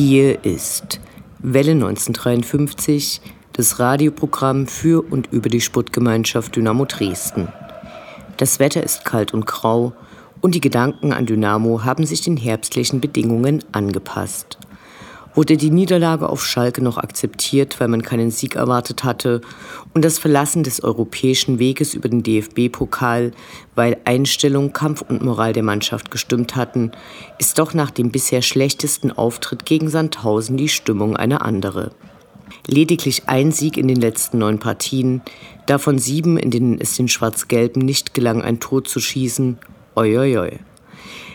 Hier ist Welle 1953, das Radioprogramm für und über die Sportgemeinschaft Dynamo Dresden. Das Wetter ist kalt und grau und die Gedanken an Dynamo haben sich den herbstlichen Bedingungen angepasst. Wurde die Niederlage auf Schalke noch akzeptiert, weil man keinen Sieg erwartet hatte und das Verlassen des europäischen Weges über den DFB-Pokal, weil Einstellung, Kampf und Moral der Mannschaft gestimmt hatten, ist doch nach dem bisher schlechtesten Auftritt gegen Sandhausen die Stimmung eine andere. Lediglich ein Sieg in den letzten neun Partien, davon sieben, in denen es den Schwarz-Gelben nicht gelang, ein Tor zu schießen. Oi, oi, oi.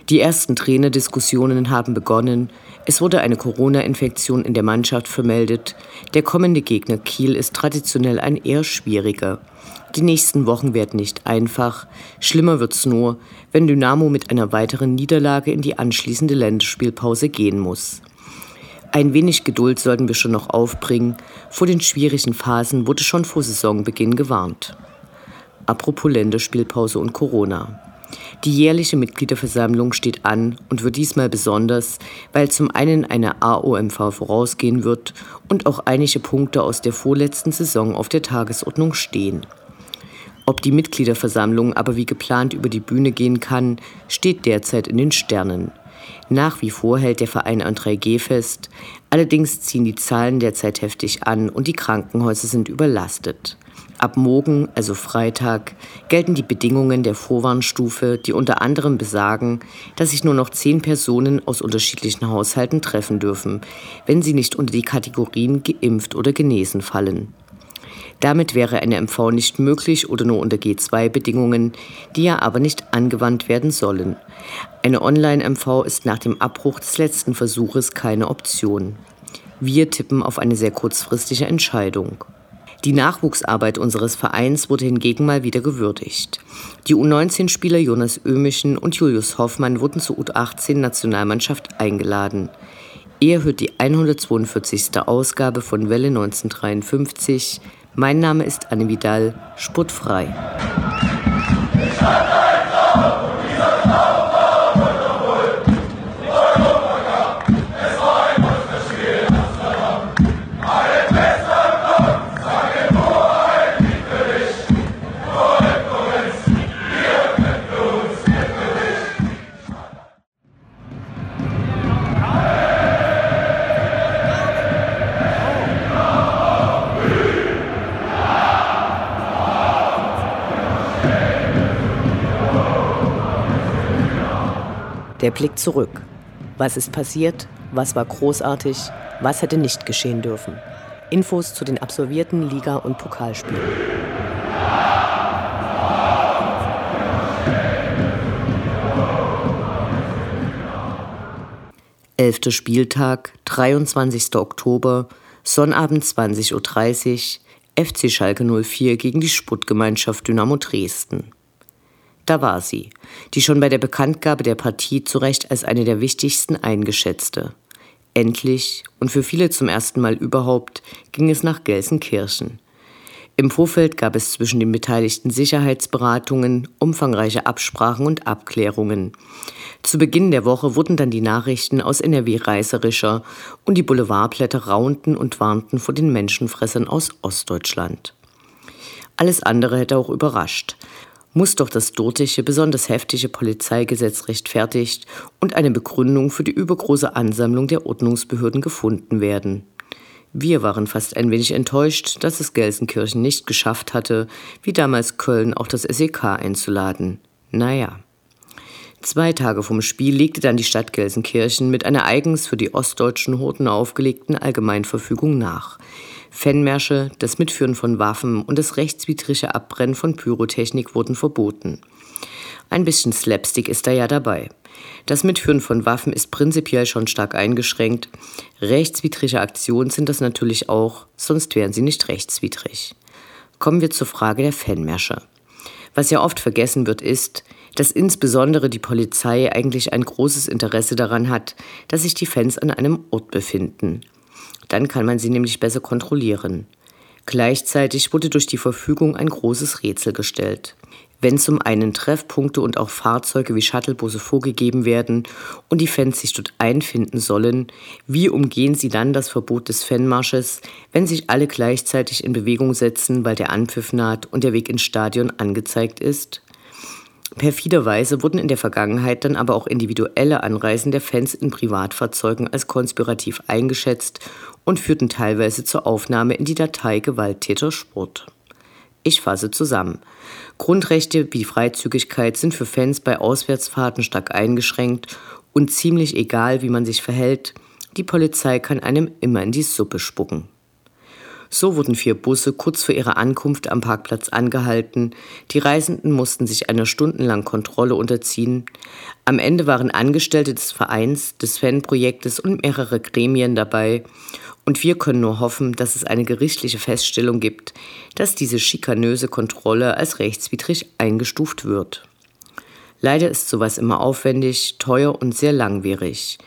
Die ersten Trainerdiskussionen haben begonnen. Es wurde eine Corona-Infektion in der Mannschaft vermeldet. Der kommende Gegner Kiel ist traditionell ein eher schwieriger. Die nächsten Wochen werden nicht einfach. Schlimmer wird's nur, wenn Dynamo mit einer weiteren Niederlage in die anschließende Länderspielpause gehen muss. Ein wenig Geduld sollten wir schon noch aufbringen. Vor den schwierigen Phasen wurde schon vor Saisonbeginn gewarnt. Apropos Länderspielpause und Corona. Die jährliche Mitgliederversammlung steht an und wird diesmal besonders, weil zum einen eine AOMV vorausgehen wird und auch einige Punkte aus der vorletzten Saison auf der Tagesordnung stehen. Ob die Mitgliederversammlung aber wie geplant über die Bühne gehen kann, steht derzeit in den Sternen. Nach wie vor hält der Verein an 3G fest, allerdings ziehen die Zahlen derzeit heftig an und die Krankenhäuser sind überlastet. Ab morgen, also Freitag, gelten die Bedingungen der Vorwarnstufe, die unter anderem besagen, dass sich nur noch zehn Personen aus unterschiedlichen Haushalten treffen dürfen, wenn sie nicht unter die Kategorien geimpft oder genesen fallen. Damit wäre eine MV nicht möglich oder nur unter G2-Bedingungen, die ja aber nicht angewandt werden sollen. Eine Online-MV ist nach dem Abbruch des letzten Versuches keine Option. Wir tippen auf eine sehr kurzfristige Entscheidung. Die Nachwuchsarbeit unseres Vereins wurde hingegen mal wieder gewürdigt. Die U19-Spieler Jonas Ömischen und Julius Hoffmann wurden zur U18-Nationalmannschaft eingeladen. Ihr hört die 142. Ausgabe von Welle 1953. Mein Name ist Anne Vidal, sportfrei. Der Blick zurück. Was ist passiert? Was war großartig? Was hätte nicht geschehen dürfen? Infos zu den absolvierten Liga- und Pokalspielen. Elfter Spieltag, 23. Oktober, Sonnabend 20.30 Uhr, FC Schalke 04 gegen die Sportgemeinschaft Dynamo Dresden. Da war sie, die schon bei der Bekanntgabe der Partie zu Recht als eine der wichtigsten eingeschätzte. Endlich und für viele zum ersten Mal überhaupt ging es nach Gelsenkirchen. Im Vorfeld gab es zwischen den beteiligten Sicherheitsberatungen umfangreiche Absprachen und Abklärungen. Zu Beginn der Woche wurden dann die Nachrichten aus NRW reißerischer und die Boulevardblätter raunten und warnten vor den Menschenfressern aus Ostdeutschland. Alles andere hätte auch überrascht muss doch das dortige, besonders heftige Polizeigesetz rechtfertigt und eine Begründung für die übergroße Ansammlung der Ordnungsbehörden gefunden werden. Wir waren fast ein wenig enttäuscht, dass es Gelsenkirchen nicht geschafft hatte, wie damals Köln auch das SEK einzuladen. Naja. Zwei Tage vom Spiel legte dann die Stadt Gelsenkirchen mit einer eigens für die ostdeutschen Horten aufgelegten Allgemeinverfügung nach. Fanmärsche, das Mitführen von Waffen und das rechtswidrige Abbrennen von Pyrotechnik wurden verboten. Ein bisschen Slapstick ist da ja dabei. Das Mitführen von Waffen ist prinzipiell schon stark eingeschränkt. Rechtswidrige Aktionen sind das natürlich auch, sonst wären sie nicht rechtswidrig. Kommen wir zur Frage der Fanmärsche. Was ja oft vergessen wird, ist, dass insbesondere die Polizei eigentlich ein großes Interesse daran hat, dass sich die Fans an einem Ort befinden. Dann kann man sie nämlich besser kontrollieren. Gleichzeitig wurde durch die Verfügung ein großes Rätsel gestellt. Wenn zum einen Treffpunkte und auch Fahrzeuge wie Shuttlebusse vorgegeben werden und die Fans sich dort einfinden sollen, wie umgehen sie dann das Verbot des Fanmarsches, wenn sich alle gleichzeitig in Bewegung setzen, weil der Anpfiff naht und der Weg ins Stadion angezeigt ist? Perfiderweise wurden in der Vergangenheit dann aber auch individuelle Anreisen der Fans in Privatfahrzeugen als konspirativ eingeschätzt und führten teilweise zur Aufnahme in die Datei Gewalttäter Sport. Ich fasse zusammen. Grundrechte wie Freizügigkeit sind für Fans bei Auswärtsfahrten stark eingeschränkt und ziemlich egal, wie man sich verhält, die Polizei kann einem immer in die Suppe spucken. So wurden vier Busse kurz vor ihrer Ankunft am Parkplatz angehalten. Die Reisenden mussten sich einer stundenlangen Kontrolle unterziehen. Am Ende waren Angestellte des Vereins, des Fanprojektes und mehrere Gremien dabei. Und wir können nur hoffen, dass es eine gerichtliche Feststellung gibt, dass diese schikanöse Kontrolle als rechtswidrig eingestuft wird. Leider ist sowas immer aufwendig, teuer und sehr langwierig.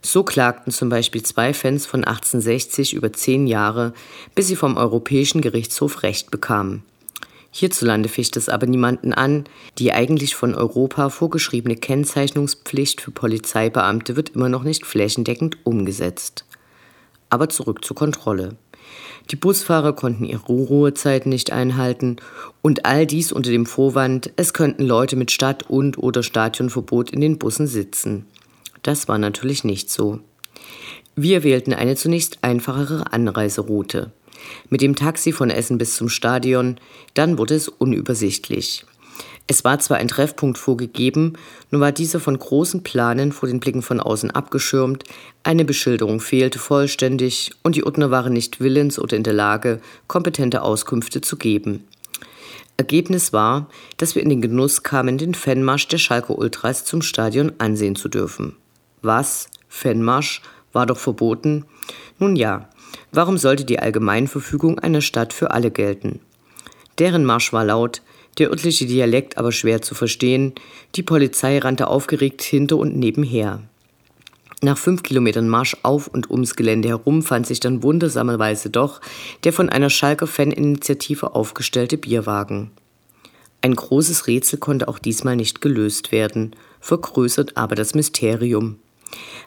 So klagten zum Beispiel zwei Fans von 1860 über zehn Jahre, bis sie vom Europäischen Gerichtshof Recht bekamen. Hierzulande ficht es aber niemanden an, die eigentlich von Europa vorgeschriebene Kennzeichnungspflicht für Polizeibeamte wird immer noch nicht flächendeckend umgesetzt. Aber zurück zur Kontrolle. Die Busfahrer konnten ihre Ruhezeiten nicht einhalten und all dies unter dem Vorwand, es könnten Leute mit Stadt- und oder Stadionverbot in den Bussen sitzen. Das war natürlich nicht so. Wir wählten eine zunächst einfachere Anreiseroute. Mit dem Taxi von Essen bis zum Stadion, dann wurde es unübersichtlich. Es war zwar ein Treffpunkt vorgegeben, nur war dieser von großen Planen vor den Blicken von außen abgeschirmt, eine Beschilderung fehlte vollständig und die Ordner waren nicht willens oder in der Lage, kompetente Auskünfte zu geben. Ergebnis war, dass wir in den Genuss kamen, den Fanmarsch der Schalke Ultras zum Stadion ansehen zu dürfen. Was? Fanmarsch? War doch verboten? Nun ja, warum sollte die Allgemeinverfügung einer Stadt für alle gelten? Deren Marsch war laut, der örtliche Dialekt aber schwer zu verstehen, die Polizei rannte aufgeregt hinter und nebenher. Nach fünf Kilometern Marsch auf und ums Gelände herum fand sich dann wundersamerweise doch der von einer Schalker Faninitiative aufgestellte Bierwagen. Ein großes Rätsel konnte auch diesmal nicht gelöst werden, vergrößert aber das Mysterium.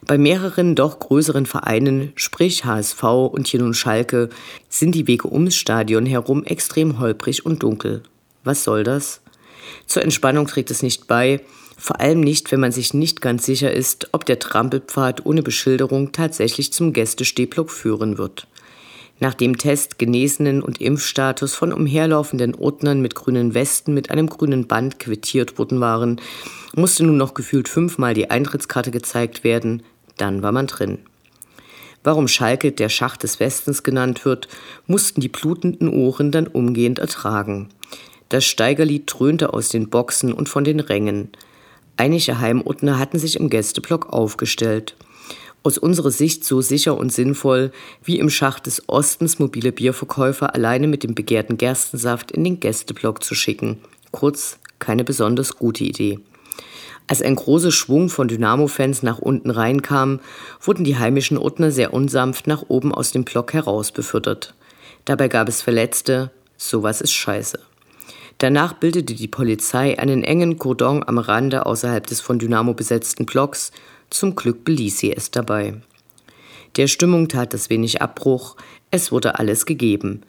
Bei mehreren doch größeren Vereinen, sprich HSV und hier nun Schalke, sind die Wege ums Stadion herum extrem holprig und dunkel. Was soll das? Zur Entspannung trägt es nicht bei, vor allem nicht, wenn man sich nicht ganz sicher ist, ob der Trampelpfad ohne Beschilderung tatsächlich zum Gästestehblock führen wird. Nach dem Test Genesenen und Impfstatus von umherlaufenden Ordnern mit grünen Westen mit einem grünen Band quittiert worden waren, musste nun noch gefühlt fünfmal die Eintrittskarte gezeigt werden, dann war man drin. Warum Schalke der Schacht des Westens genannt wird, mussten die blutenden Ohren dann umgehend ertragen. Das Steigerlied dröhnte aus den Boxen und von den Rängen. Einige Heimordner hatten sich im Gästeblock aufgestellt aus unserer Sicht so sicher und sinnvoll, wie im Schacht des Ostens mobile Bierverkäufer alleine mit dem begehrten Gerstensaft in den Gästeblock zu schicken. Kurz, keine besonders gute Idee. Als ein großer Schwung von Dynamo-Fans nach unten reinkam, wurden die heimischen Ordner sehr unsanft nach oben aus dem Block heraus befördert. Dabei gab es Verletzte, sowas ist scheiße. Danach bildete die Polizei einen engen Cordon am Rande außerhalb des von Dynamo besetzten Blocks zum Glück beließ sie es dabei. Der Stimmung tat es wenig Abbruch, es wurde alles gegeben.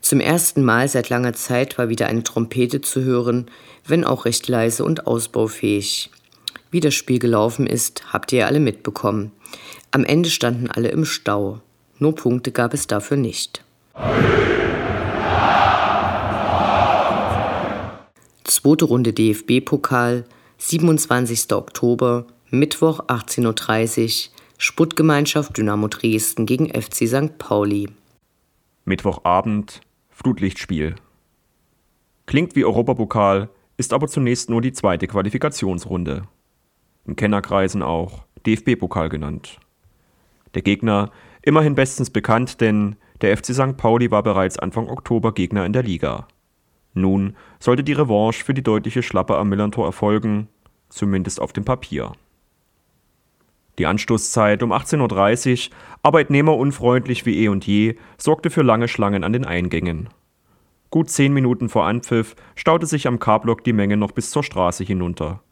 Zum ersten Mal seit langer Zeit war wieder eine Trompete zu hören, wenn auch recht leise und ausbaufähig. Wie das Spiel gelaufen ist, habt ihr alle mitbekommen. Am Ende standen alle im Stau. Nur Punkte gab es dafür nicht. Zweite Runde DFB-Pokal, 27. Oktober, Mittwoch 18.30 Uhr, Sputtgemeinschaft Dynamo Dresden gegen FC St. Pauli. Mittwochabend Flutlichtspiel. Klingt wie Europapokal, ist aber zunächst nur die zweite Qualifikationsrunde. In Kennerkreisen auch DFB-Pokal genannt. Der Gegner immerhin bestens bekannt, denn der FC St. Pauli war bereits Anfang Oktober Gegner in der Liga. Nun sollte die Revanche für die deutliche Schlappe am Millantor erfolgen, zumindest auf dem Papier. Die Anstoßzeit um 18.30 Uhr, arbeitnehmerunfreundlich wie eh und je, sorgte für lange Schlangen an den Eingängen. Gut zehn Minuten vor Anpfiff staute sich am K-Block die Menge noch bis zur Straße hinunter.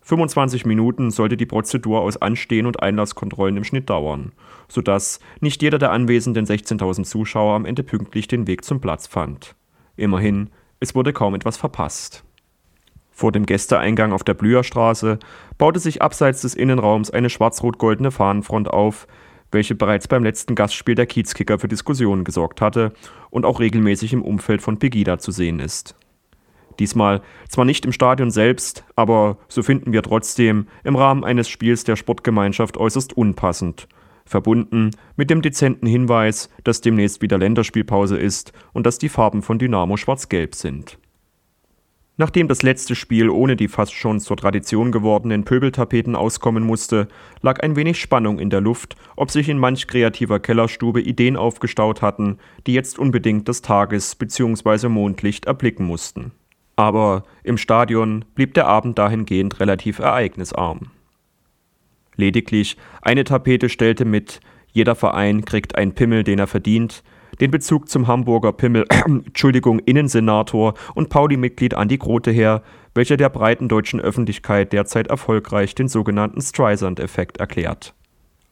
25 Minuten sollte die Prozedur aus Anstehen und Einlasskontrollen im Schnitt dauern, sodass nicht jeder der anwesenden 16.000 Zuschauer am Ende pünktlich den Weg zum Platz fand. Immerhin, es wurde kaum etwas verpasst. Vor dem Gästeeingang auf der Blüherstraße baute sich abseits des Innenraums eine schwarz-rot-goldene Fahnenfront auf, welche bereits beim letzten Gastspiel der Kiezkicker für Diskussionen gesorgt hatte und auch regelmäßig im Umfeld von Pegida zu sehen ist. Diesmal zwar nicht im Stadion selbst, aber so finden wir trotzdem im Rahmen eines Spiels der Sportgemeinschaft äußerst unpassend, verbunden mit dem dezenten Hinweis, dass demnächst wieder Länderspielpause ist und dass die Farben von Dynamo schwarz-gelb sind. Nachdem das letzte Spiel ohne die fast schon zur Tradition gewordenen Pöbeltapeten auskommen musste, lag ein wenig Spannung in der Luft, ob sich in manch kreativer Kellerstube Ideen aufgestaut hatten, die jetzt unbedingt das Tages- bzw. Mondlicht erblicken mussten. Aber im Stadion blieb der Abend dahingehend relativ ereignisarm. Lediglich. Eine Tapete stellte mit Jeder Verein kriegt einen Pimmel, den er verdient, den Bezug zum Hamburger Pimmel, Entschuldigung, Innensenator und Pauli-Mitglied Andi Grote her, welcher der breiten deutschen Öffentlichkeit derzeit erfolgreich den sogenannten Streisand-Effekt erklärt.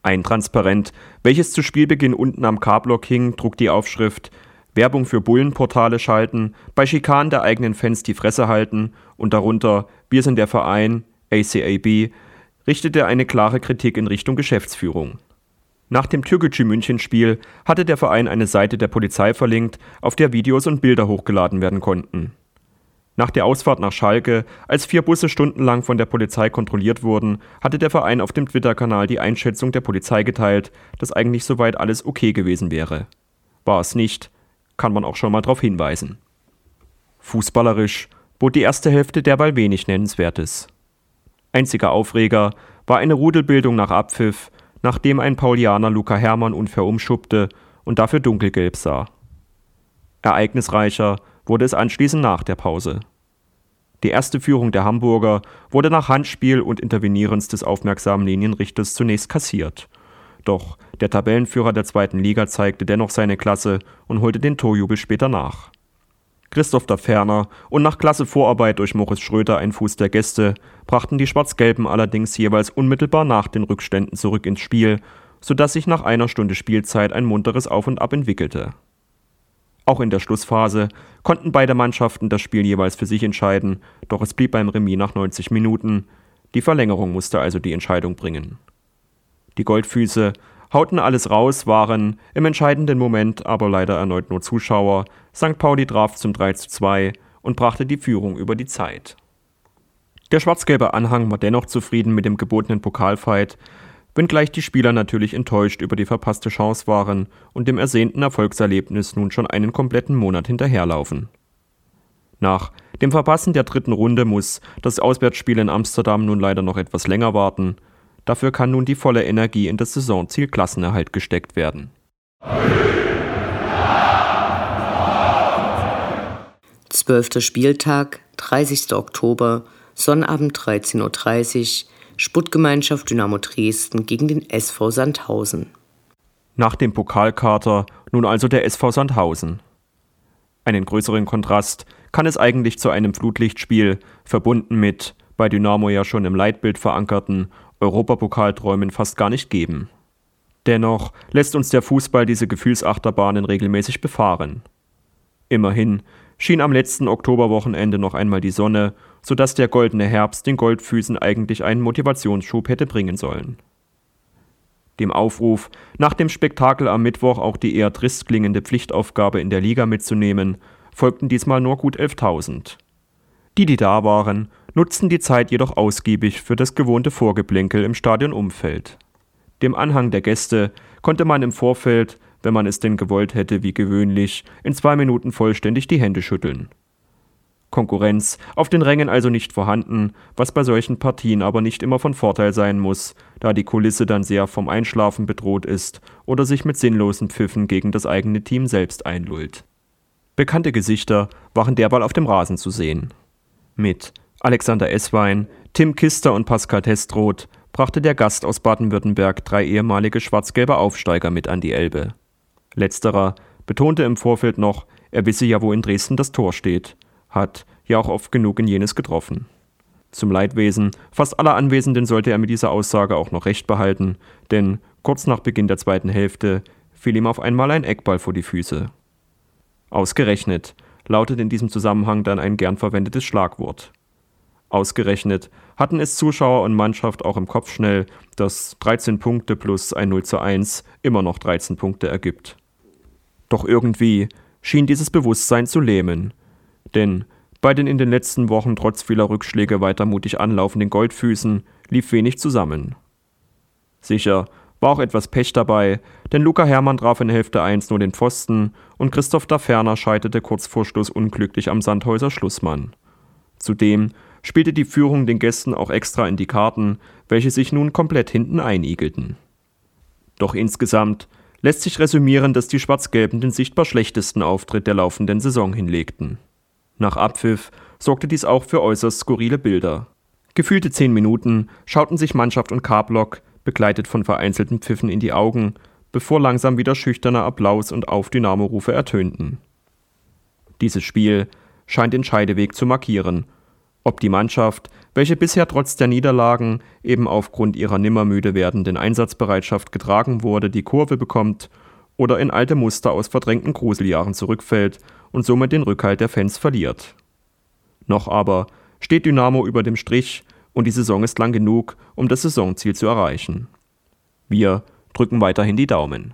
Ein Transparent, welches zu Spielbeginn unten am K-Block hing, trug die Aufschrift Werbung für Bullenportale schalten, bei Schikanen der eigenen Fans die Fresse halten und darunter Wir sind der Verein, ACAB, richtete eine klare Kritik in Richtung Geschäftsführung. Nach dem Türkgücü-München-Spiel hatte der Verein eine Seite der Polizei verlinkt, auf der Videos und Bilder hochgeladen werden konnten. Nach der Ausfahrt nach Schalke, als vier Busse stundenlang von der Polizei kontrolliert wurden, hatte der Verein auf dem Twitter-Kanal die Einschätzung der Polizei geteilt, dass eigentlich soweit alles okay gewesen wäre. War es nicht, kann man auch schon mal darauf hinweisen. Fußballerisch bot die erste Hälfte derweil wenig Nennenswertes. Einziger Aufreger war eine Rudelbildung nach Abpfiff, nachdem ein Paulianer Luca Hermann unfair umschuppte und dafür dunkelgelb sah. Ereignisreicher wurde es anschließend nach der Pause. Die erste Führung der Hamburger wurde nach Handspiel und Intervenierens des aufmerksamen Linienrichters zunächst kassiert. Doch der Tabellenführer der zweiten Liga zeigte dennoch seine Klasse und holte den Torjubel später nach. Christoph da Ferner und nach klasse Vorarbeit durch Moritz Schröter ein Fuß der Gäste brachten die Schwarz-Gelben allerdings jeweils unmittelbar nach den Rückständen zurück ins Spiel, sodass sich nach einer Stunde Spielzeit ein munteres Auf und Ab entwickelte. Auch in der Schlussphase konnten beide Mannschaften das Spiel jeweils für sich entscheiden, doch es blieb beim Remis nach 90 Minuten. Die Verlängerung musste also die Entscheidung bringen. Die Goldfüße hauten alles raus, waren im entscheidenden Moment aber leider erneut nur Zuschauer. St. Pauli traf zum 3 zu 2 und brachte die Führung über die Zeit. Der schwarz-gelbe Anhang war dennoch zufrieden mit dem gebotenen Pokalfight, wenngleich die Spieler natürlich enttäuscht über die verpasste Chance waren und dem ersehnten Erfolgserlebnis nun schon einen kompletten Monat hinterherlaufen. Nach dem Verpassen der dritten Runde muss das Auswärtsspiel in Amsterdam nun leider noch etwas länger warten – Dafür kann nun die volle Energie in das Saisonziel Klassenerhalt gesteckt werden. Zwölfter Spieltag, 30. Oktober, Sonnabend 13.30 Uhr, Sputtgemeinschaft Dynamo Dresden gegen den SV Sandhausen. Nach dem Pokalkater nun also der SV Sandhausen. Einen größeren Kontrast kann es eigentlich zu einem Flutlichtspiel, verbunden mit bei Dynamo ja schon im Leitbild verankerten Europapokalträumen fast gar nicht geben. Dennoch lässt uns der Fußball diese Gefühlsachterbahnen regelmäßig befahren. Immerhin schien am letzten Oktoberwochenende noch einmal die Sonne, sodass der goldene Herbst den Goldfüßen eigentlich einen Motivationsschub hätte bringen sollen. Dem Aufruf, nach dem Spektakel am Mittwoch auch die eher trist klingende Pflichtaufgabe in der Liga mitzunehmen, folgten diesmal nur gut 11.000. Die, die da waren, nutzten die Zeit jedoch ausgiebig für das gewohnte Vorgeplänkel im Stadionumfeld. Dem Anhang der Gäste konnte man im Vorfeld wenn man es denn gewollt hätte, wie gewöhnlich, in zwei Minuten vollständig die Hände schütteln. Konkurrenz auf den Rängen also nicht vorhanden, was bei solchen Partien aber nicht immer von Vorteil sein muss, da die Kulisse dann sehr vom Einschlafen bedroht ist oder sich mit sinnlosen Pfiffen gegen das eigene Team selbst einlullt. Bekannte Gesichter waren derweil auf dem Rasen zu sehen. Mit Alexander Esswein, Tim Kister und Pascal Testroth brachte der Gast aus Baden-Württemberg drei ehemalige schwarz-gelbe Aufsteiger mit an die Elbe. Letzterer betonte im Vorfeld noch, er wisse ja, wo in Dresden das Tor steht – hat ja auch oft genug in jenes getroffen. Zum Leidwesen fast aller Anwesenden sollte er mit dieser Aussage auch noch recht behalten, denn kurz nach Beginn der zweiten Hälfte fiel ihm auf einmal ein Eckball vor die Füße. Ausgerechnet lautet in diesem Zusammenhang dann ein gern verwendetes Schlagwort. Ausgerechnet hatten es Zuschauer und Mannschaft auch im Kopf schnell, dass 13 Punkte plus ein 0 zu 1 immer noch 13 Punkte ergibt. Doch irgendwie schien dieses Bewusstsein zu lähmen, denn bei den in den letzten Wochen trotz vieler Rückschläge weiter mutig anlaufenden Goldfüßen lief wenig zusammen. Sicher war auch etwas Pech dabei, denn Luca Hermann traf in Hälfte 1 nur den Pfosten und Christoph Daferner scheiterte kurz vor Schluss unglücklich am Sandhäuser Schlussmann. Zudem spielte die Führung den Gästen auch extra in die Karten, welche sich nun komplett hinten einigelten. Doch insgesamt lässt sich resümieren, dass die Schwarz-Gelben den sichtbar schlechtesten Auftritt der laufenden Saison hinlegten. Nach Abpfiff sorgte dies auch für äußerst skurrile Bilder. Gefühlte zehn Minuten schauten sich Mannschaft und K-Block, begleitet von vereinzelten Pfiffen, in die Augen, bevor langsam wieder schüchterner Applaus und Auf-Dynamo-Rufe ertönten. Dieses Spiel scheint den Scheideweg zu markieren. Ob die Mannschaft, welche bisher trotz der Niederlagen eben aufgrund ihrer nimmermüde werdenden Einsatzbereitschaft getragen wurde, die Kurve bekommt oder in alte Muster aus verdrängten Gruseljahren zurückfällt und somit den Rückhalt der Fans verliert. Noch aber steht Dynamo über dem Strich und die Saison ist lang genug, um das Saisonziel zu erreichen. Wir drücken weiterhin die Daumen.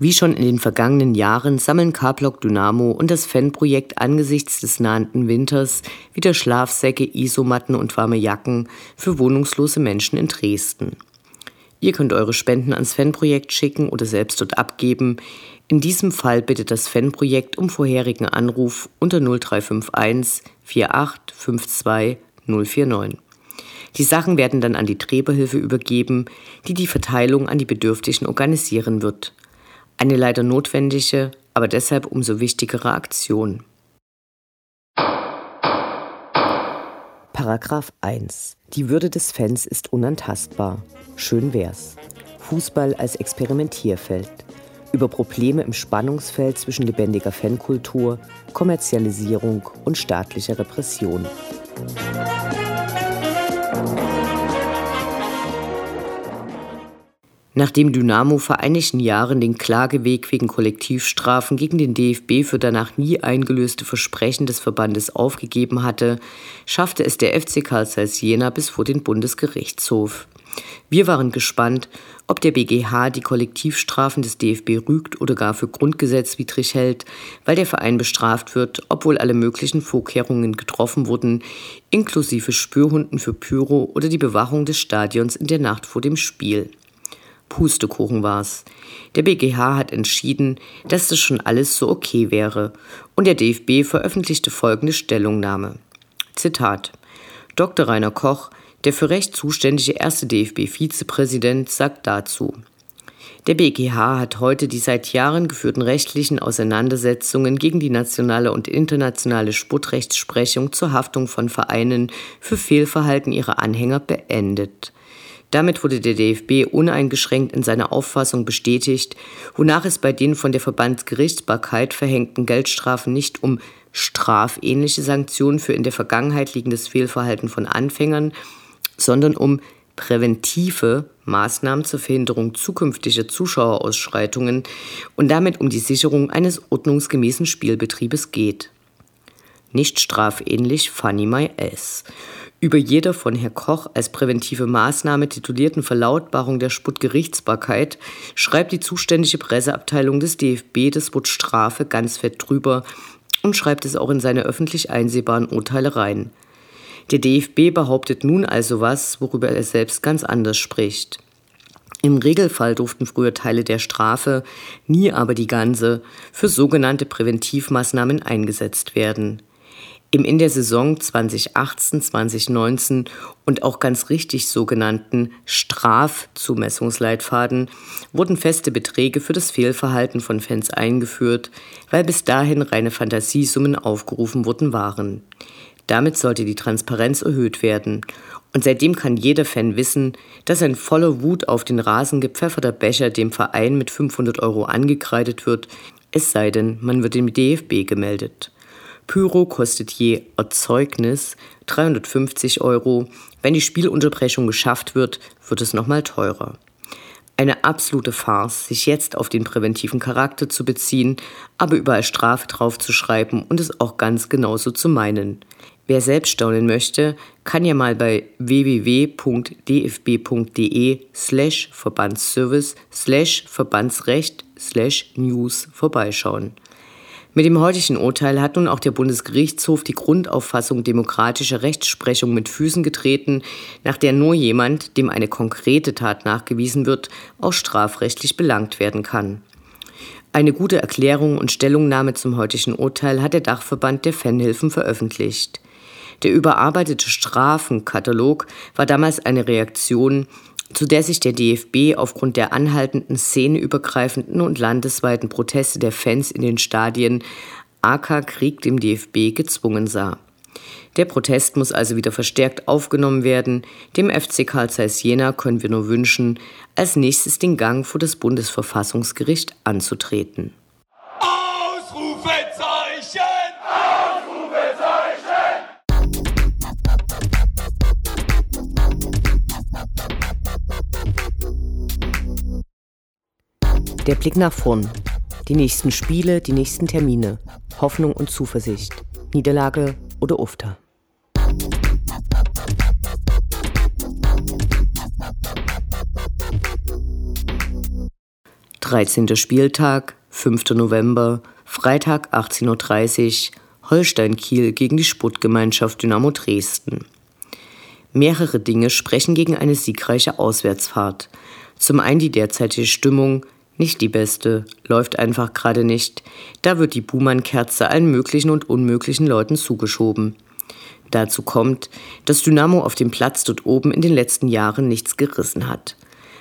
Wie schon in den vergangenen Jahren sammeln K-Block Dynamo und das Fanprojekt angesichts des nahenden Winters wieder Schlafsäcke, Isomatten und warme Jacken für wohnungslose Menschen in Dresden. Ihr könnt eure Spenden ans Fanprojekt schicken oder selbst dort abgeben. In diesem Fall bittet das Fanprojekt um vorherigen Anruf unter 0351 4852 049. Die Sachen werden dann an die Träberhilfe übergeben, die die Verteilung an die Bedürftigen organisieren wird. Eine leider notwendige, aber deshalb umso wichtigere Aktion. Paragraph 1. Die Würde des Fans ist unantastbar. Schön wär's. Fußball als Experimentierfeld. Über Probleme im Spannungsfeld zwischen lebendiger Fankultur, Kommerzialisierung und staatlicher Repression. Nachdem Dynamo vor einigen Jahren den Klageweg wegen Kollektivstrafen gegen den DFB für danach nie eingelöste Versprechen des Verbandes aufgegeben hatte, schaffte es der FC Karl Zeiss Jena bis vor den Bundesgerichtshof. Wir waren gespannt, ob der BGH die Kollektivstrafen des DFB rügt oder gar für grundgesetzwidrig hält, weil der Verein bestraft wird, obwohl alle möglichen Vorkehrungen getroffen wurden, inklusive Spürhunden für Pyro oder die Bewachung des Stadions in der Nacht vor dem Spiel. Pustekuchen war's. Der BGH hat entschieden, dass das schon alles so okay wäre und der DFB veröffentlichte folgende Stellungnahme. Zitat. Dr. Rainer Koch, der für Recht zuständige erste DFB-Vizepräsident, sagt dazu. Der BGH hat heute die seit Jahren geführten rechtlichen Auseinandersetzungen gegen die nationale und internationale Sputtrechtsprechung zur Haftung von Vereinen für Fehlverhalten ihrer Anhänger beendet. Damit wurde der DFB uneingeschränkt in seiner Auffassung bestätigt, wonach es bei den von der Verbandsgerichtsbarkeit verhängten Geldstrafen nicht um strafähnliche Sanktionen für in der Vergangenheit liegendes Fehlverhalten von Anfängern, sondern um präventive Maßnahmen zur Verhinderung zukünftiger Zuschauerausschreitungen und damit um die Sicherung eines ordnungsgemäßen Spielbetriebes geht. Nicht strafähnlich Funny My Ass. Über jeder von Herr Koch als präventive Maßnahme titulierten Verlautbarung der Sputtgerichtsbarkeit schreibt die zuständige Presseabteilung des DFB das Wort Strafe ganz fett drüber und schreibt es auch in seine öffentlich einsehbaren Urteile rein. Der DFB behauptet nun also was, worüber er selbst ganz anders spricht. Im Regelfall durften früher Teile der Strafe, nie aber die ganze, für sogenannte Präventivmaßnahmen eingesetzt werden. Im in der Saison 2018-2019 und auch ganz richtig sogenannten Strafzumessungsleitfaden wurden feste Beträge für das Fehlverhalten von Fans eingeführt, weil bis dahin reine Fantasiesummen aufgerufen worden waren. Damit sollte die Transparenz erhöht werden. Und seitdem kann jeder Fan wissen, dass ein voller Wut auf den Rasen gepfefferter Becher dem Verein mit 500 Euro angekreidet wird, es sei denn, man wird dem DFB gemeldet. Pyro kostet je Erzeugnis 350 Euro. Wenn die Spielunterbrechung geschafft wird, wird es nochmal teurer. Eine absolute Farce, sich jetzt auf den präventiven Charakter zu beziehen, aber überall Strafe draufzuschreiben und es auch ganz genauso zu meinen. Wer selbst staunen möchte, kann ja mal bei www.dfb.de slash Verbandsservice slash Verbandsrecht slash News vorbeischauen. Mit dem heutigen Urteil hat nun auch der Bundesgerichtshof die Grundauffassung demokratischer Rechtsprechung mit Füßen getreten, nach der nur jemand, dem eine konkrete Tat nachgewiesen wird, auch strafrechtlich belangt werden kann. Eine gute Erklärung und Stellungnahme zum heutigen Urteil hat der Dachverband der Fanhilfen veröffentlicht. Der überarbeitete Strafenkatalog war damals eine Reaktion zu der sich der DFB aufgrund der anhaltenden szeneübergreifenden und landesweiten Proteste der Fans in den Stadien AK Krieg dem DFB gezwungen sah. Der Protest muss also wieder verstärkt aufgenommen werden. Dem FC Karl Zeiss Jena können wir nur wünschen, als nächstes den Gang vor das Bundesverfassungsgericht anzutreten. Der Blick nach vorn. Die nächsten Spiele, die nächsten Termine. Hoffnung und Zuversicht. Niederlage oder Ufter. Dreizehnter Spieltag, 5. November, Freitag 18.30 Uhr, Holstein-Kiel gegen die Sportgemeinschaft Dynamo Dresden. Mehrere Dinge sprechen gegen eine siegreiche Auswärtsfahrt. Zum einen die derzeitige Stimmung, nicht die beste, läuft einfach gerade nicht. Da wird die Buhmann-Kerze allen möglichen und unmöglichen Leuten zugeschoben. Dazu kommt, dass Dynamo auf dem Platz dort oben in den letzten Jahren nichts gerissen hat.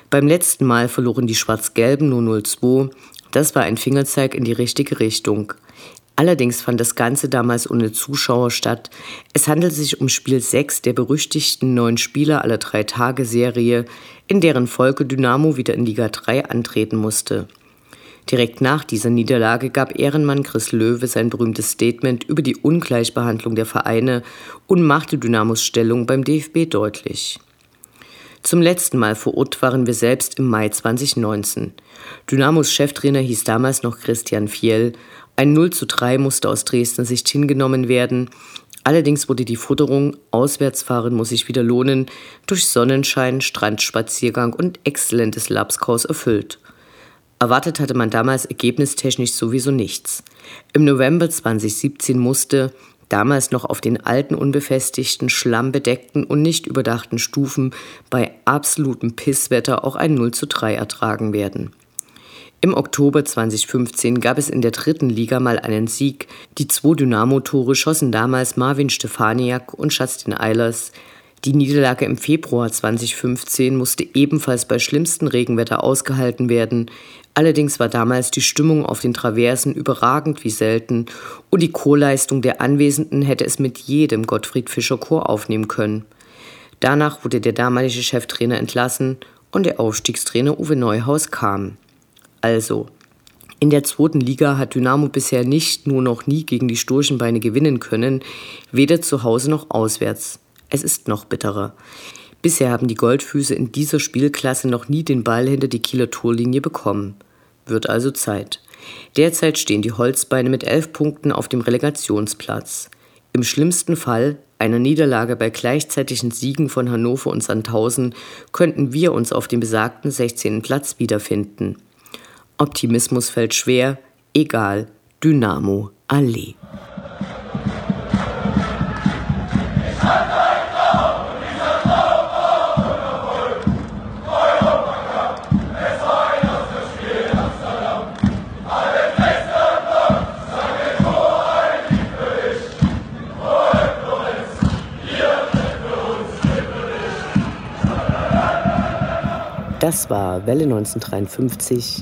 Beim letzten Mal verloren die Schwarz-Gelben nur 0-2. Das war ein Fingerzeig in die richtige Richtung. Allerdings fand das Ganze damals ohne Zuschauer statt. Es handelt sich um Spiel 6 der berüchtigten neun Spieler aller drei Tage Serie, in deren Folge Dynamo wieder in Liga 3 antreten musste. Direkt nach dieser Niederlage gab Ehrenmann Chris Löwe sein berühmtes Statement über die Ungleichbehandlung der Vereine und machte Dynamos Stellung beim DFB deutlich. Zum letzten Mal vor Ort waren wir selbst im Mai 2019. Dynamos Cheftrainer hieß damals noch Christian Fiel ein 0 zu 3 musste aus Dresden Sicht hingenommen werden. Allerdings wurde die Futterung Auswärtsfahren muss sich wieder lohnen durch Sonnenschein, Strandspaziergang und exzellentes Lapskaus erfüllt. Erwartet hatte man damals ergebnistechnisch sowieso nichts. Im November 2017 musste, damals noch auf den alten unbefestigten, schlammbedeckten und nicht überdachten Stufen bei absolutem Pisswetter auch ein 0 zu 3 ertragen werden. Im Oktober 2015 gab es in der dritten Liga mal einen Sieg. Die zwei Dynamo-Tore schossen damals Marvin Stefaniak und Justin Eilers. Die Niederlage im Februar 2015 musste ebenfalls bei schlimmstem Regenwetter ausgehalten werden. Allerdings war damals die Stimmung auf den Traversen überragend wie selten und die Chorleistung der Anwesenden hätte es mit jedem Gottfried Fischer Chor aufnehmen können. Danach wurde der damalige Cheftrainer entlassen und der Aufstiegstrainer Uwe Neuhaus kam. Also, in der zweiten Liga hat Dynamo bisher nicht nur noch nie gegen die Sturchenbeine gewinnen können, weder zu Hause noch auswärts. Es ist noch bitterer. Bisher haben die Goldfüße in dieser Spielklasse noch nie den Ball hinter die Kieler Torlinie bekommen. Wird also Zeit. Derzeit stehen die Holzbeine mit elf Punkten auf dem Relegationsplatz. Im schlimmsten Fall, einer Niederlage bei gleichzeitigen Siegen von Hannover und Sandhausen, könnten wir uns auf dem besagten 16. Platz wiederfinden. Optimismus fällt schwer, egal, Dynamo Allee. Das war Welle 1953,